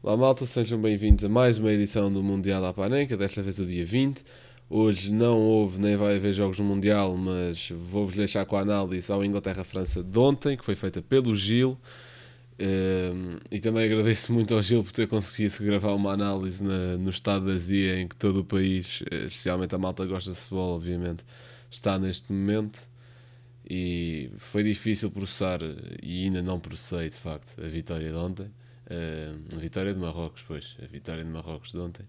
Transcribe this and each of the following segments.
Olá malta, sejam bem-vindos a mais uma edição do Mundial à Panenca, desta vez o dia 20. Hoje não houve nem vai haver jogos no Mundial, mas vou-vos deixar com a análise ao Inglaterra-França de ontem, que foi feita pelo Gil. Um, e também agradeço muito ao Gil por ter conseguido gravar uma análise no estado da Azia, em que todo o país, eh, especialmente a malta gosta de futebol, obviamente, está neste momento. E foi difícil processar, e ainda não processei de facto, a vitória de ontem. Uh, a vitória de Marrocos, pois, a vitória de Marrocos de ontem.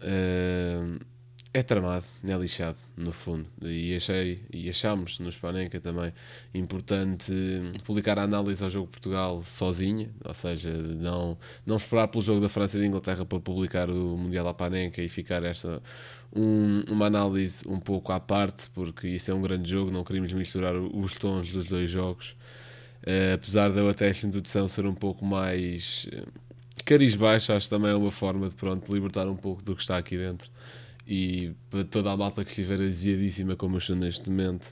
Uh, é tramado, é lixado, no fundo. E achei, e achámos no Spanenka também importante publicar a análise ao jogo de Portugal sozinha, ou seja, não, não esperar pelo jogo da França e da Inglaterra para publicar o Mundial à Panenka e ficar esta um, uma análise um pouco à parte, porque isso é um grande jogo, não queríamos misturar os tons dos dois jogos. Uh, apesar eu até esta introdução ser um pouco mais cariz baixo, acho que também é uma forma de pronto, libertar um pouco do que está aqui dentro. E para toda a malta que estiver aziadíssima como eu estou neste momento,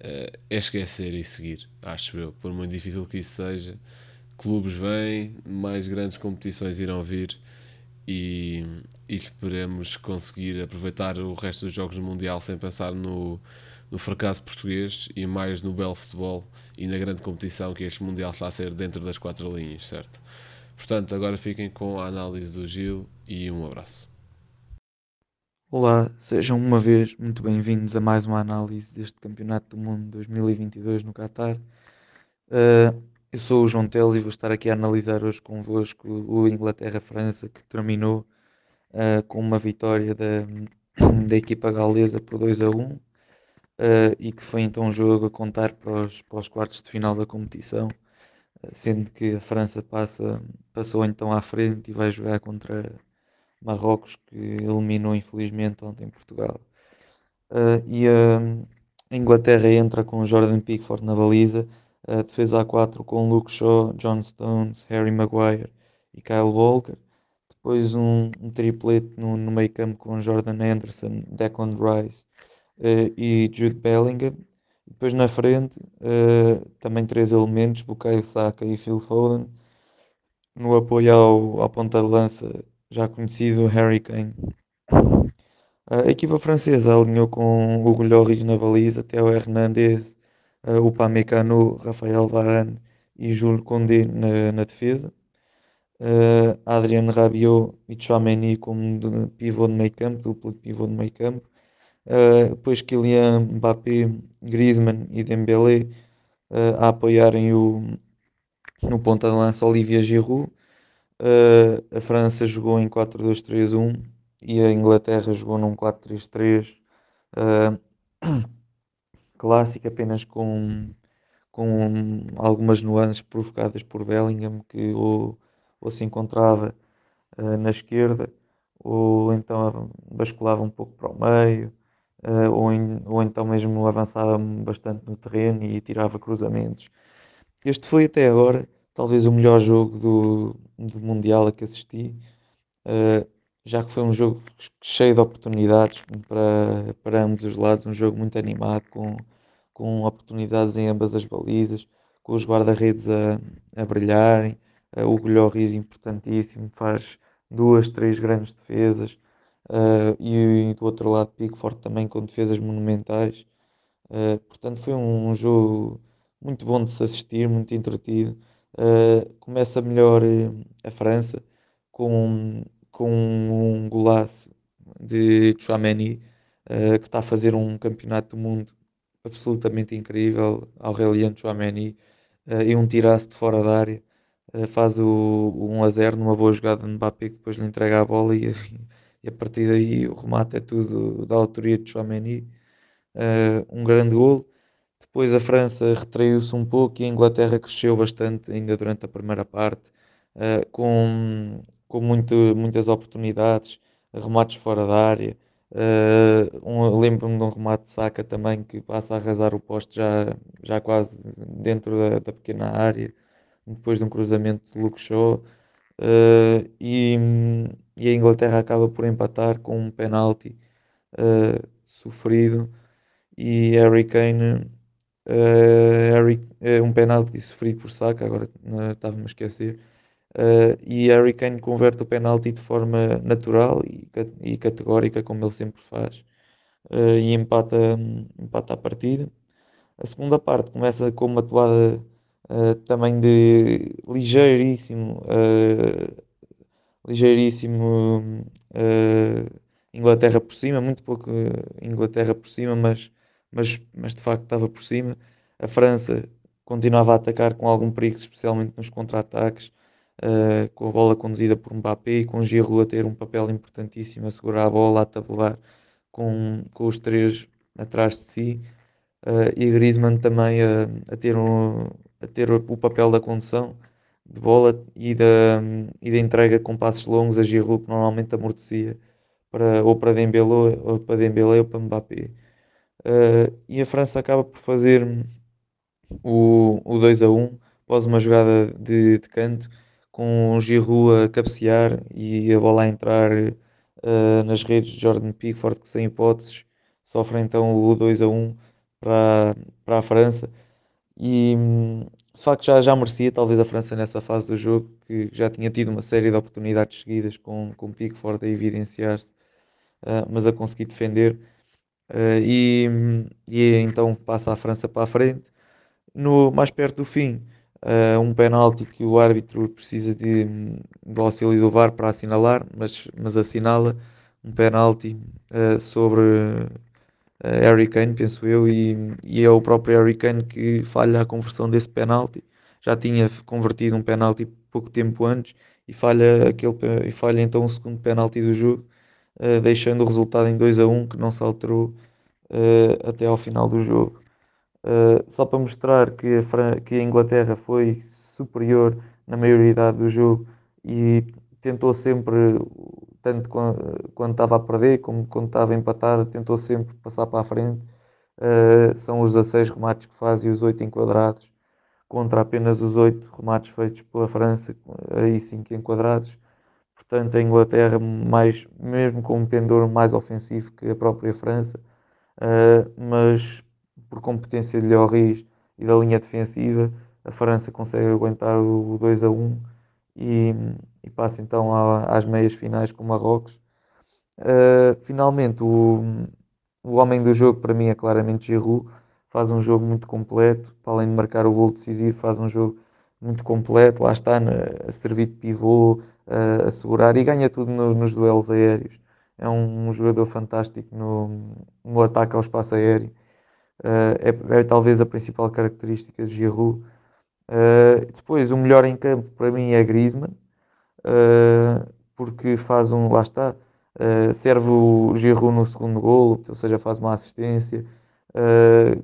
uh, é esquecer e seguir, acho eu. Por muito difícil que isso seja, clubes vêm, mais grandes competições irão vir e, e esperemos conseguir aproveitar o resto dos jogos do Mundial sem pensar no no fracasso português e mais no belo futebol e na grande competição que este Mundial está a ser dentro das quatro linhas, certo? Portanto, agora fiquem com a análise do Gil e um abraço. Olá, sejam uma vez muito bem-vindos a mais uma análise deste Campeonato do Mundo 2022 no Qatar. Uh, eu sou o João Teles e vou estar aqui a analisar hoje convosco o Inglaterra-França que terminou uh, com uma vitória da, da equipa galesa por 2 a 1 uh, e que foi então um jogo a contar para os, para os quartos de final da competição, uh, sendo que a França passa, passou então à frente e vai jogar contra Marrocos, que eliminou infelizmente ontem Portugal. Uh, e a Inglaterra entra com Jordan Pickford na baliza, a defesa A4 com Luke Shaw, John Stones, Harry Maguire e Kyle Walker. Depois um, um triplete no, no meio campo com Jordan Anderson, Declan Rice e Jude Bellingham. Depois na frente, uh, também três elementos, Bukayo Saka e Phil Foden. No apoio ao, ao ponta de lança, já conhecido Harry Kane. A equipa francesa alinhou com Hugo Lloris na baliza, Theo Hernandez, uh, Upamecano, Rafael Varane e Jules Condé na, na defesa. Uh, Adrian Rabiot e Chouameni como pivô de meio campo, duplo de pivô de meio campo. Uh, depois Kylian Mbappé, Griezmann e Dembélé uh, a apoiarem o, no ponta de lança Olivier Giroud. Uh, a França jogou em 4-2-3-1 e a Inglaterra jogou num 4-3-3 clássico, apenas com, com algumas nuances provocadas por Bellingham, que ou, ou se encontrava na esquerda, ou então basculava um pouco para o meio, uh, ou, em, ou então mesmo avançava bastante no terreno e tirava cruzamentos. Este foi até agora talvez o melhor jogo do, do Mundial a que assisti, uh, já que foi um jogo cheio de oportunidades para, para ambos os lados, um jogo muito animado, com, com oportunidades em ambas as balizas, com os guarda-redes a, a brilharem. Uh, o Lloris, importantíssimo, faz duas, três grandes defesas. Uh, e do outro lado Pickford também com defesas monumentais. Uh, portanto foi um, um, jogo muito bom de se assistir, muito entretido. Uh, começa melhor a França com, com um golaço de Chouameni que está a fazer um campeonato do mundo absolutamente incrível. Aurélien Chouameni e um tiraço de fora da área. faz o, o 1 a 0 numa boa jogada de Mbappé que depois lhe entrega a bola e e a partir daí o remate é tudo da autoria de Chouameni. Uh, um grande gol. Depois a França retraiu-se um pouco e a Inglaterra cresceu bastante ainda durante a primeira parte, uh, com, com muito, muitas oportunidades, remates fora da área. Uh, um, Lembro-me de um remate de saca também que passa a arrasar o poste já, já quase dentro da, da pequena área, depois de um cruzamento de Luke Shaw. Uh, e, e, a Inglaterra acaba por empatar com um penalti uh, sofrido. E Harry Kane uh, Harry, um penalti sofrido por Saka agora estava-me a esquecer. Uh, e Harry Kane converte o penalti de forma natural e, e categórica, como ele sempre faz, e empata, empata a partida. A segunda parte começa com uma toada também de ligeiríssimo, ligeiríssimo Inglaterra por cima, muito pouco Inglaterra por cima, mas, mas, mas de facto estava por cima. A França continuava a atacar com algum perigo, especialmente nos contra-ataques uh, com a bola conduzida por Mbappé e com Giroud a ter um papel importantíssimo a segurar a bola, a tabelar com, com os três atrás de si uh, e Griezmann também a, a, ter um, a ter o papel da condução de bola e da, e da entrega com passos longos a Giroud que normalmente amortecia para, ou para Dembélé ou para Dembélé ou para Mbappé. Uh, e a França acaba por fazer o, o 2 a 1 após uma jogada de, de canto com o Giroud a cabecear e a bola a entrar uh, nas redes de Jordan Pickford, que sem hipóteses sofre então o 2 a 1 para, para a França. E de facto já, já merecia talvez a França nessa fase do jogo, que já tinha tido uma série de oportunidades seguidas com, com Pickford a evidenciar-se, uh, mas a conseguir defender. Uh, e, e então passa a França para a frente. No, mais perto do fim, uh, um penalti que o árbitro precisa de, do auxílio do VAR para assinalar, mas, mas assinala um penalti sobre Harry Kane, penso eu, e, e, é o próprio Harry Kane que falha a conversão desse penalti. Já tinha convertido um penalti pouco tempo antes e falha, aquele, e falha então o segundo penalti do jogo, uh, deixando o resultado em 2 a 1 que não se alterou até ao final do jogo. Uh, só para mostrar que a, Fran que a Inglaterra foi superior na maioridade do jogo e tentou sempre, tanto quando, quando estava a perder como quando estava empatada, tentou sempre passar para a frente. Uh, são os 16 remates que faz e os 8 enquadrados, contra apenas os 8 remates feitos pela França, aí 5 enquadrados. Portanto, a Inglaterra, mais, mesmo com um pendor mais ofensivo que a própria França, uh, mas por competência de Lloris e da linha defensiva, a França consegue aguentar o 2 a 1 e, e passa então às meias finais com o Marrocos. Uh, finalmente, o, o homem do jogo para mim é claramente Giroud, faz um jogo muito completo, para além de marcar o gol decisivo, faz um jogo muito completo, lá está a servir de pivô, a, a segurar e ganha tudo no, nos duelos aéreos. É um, um jogador fantástico no, no ataque ao espaço aéreo Uh, é, é, talvez a principal característica de Giroud. Uh, depois, o melhor em campo para mim é Griezmann, uh, porque faz um, lá está, serve o Giroud no segundo golo, ou seja, faz uma assistência,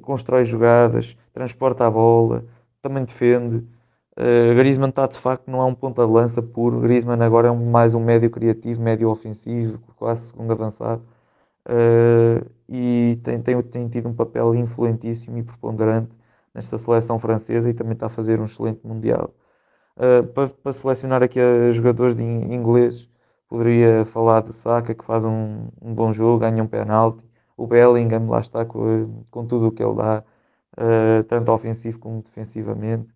constrói jogadas, transporta a bola, também defende. Uh, Griezmann está de facto, não é um ponta de lança puro. Griezmann agora é mais um médio criativo, médio ofensivo, quase segundo avançado. Uh, e tem, tem, tem tido um papel influentíssimo e preponderante nesta seleção francesa e também está a fazer um excelente Mundial. Uh, para, para, selecionar aqui jogadores de ingleses, poderia falar do Saka, que faz um, um bom jogo, ganha um penalti. O Bellingham, lá está com, com tudo o que ele dá, uh, tanto ofensivo como defensivamente.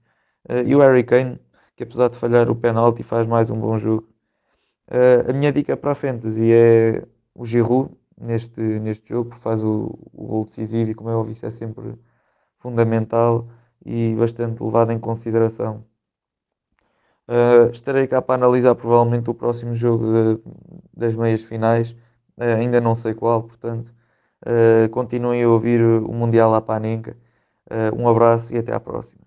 Uh, e o Harry Kane, que apesar de falhar o penalti, faz mais um bom jogo. a minha dica para a Fantasy é o Giroud, neste, neste jogo, faz o, o gol decisivo e, como óbvio, isso é sempre fundamental e bastante levado em consideração. Uh, estarei cá para analisar provavelmente o próximo jogo de, das meias finais, uh, ainda não sei qual, portanto, uh, continuem a ouvir o Mundial à Panenka. um abraço e até à próxima.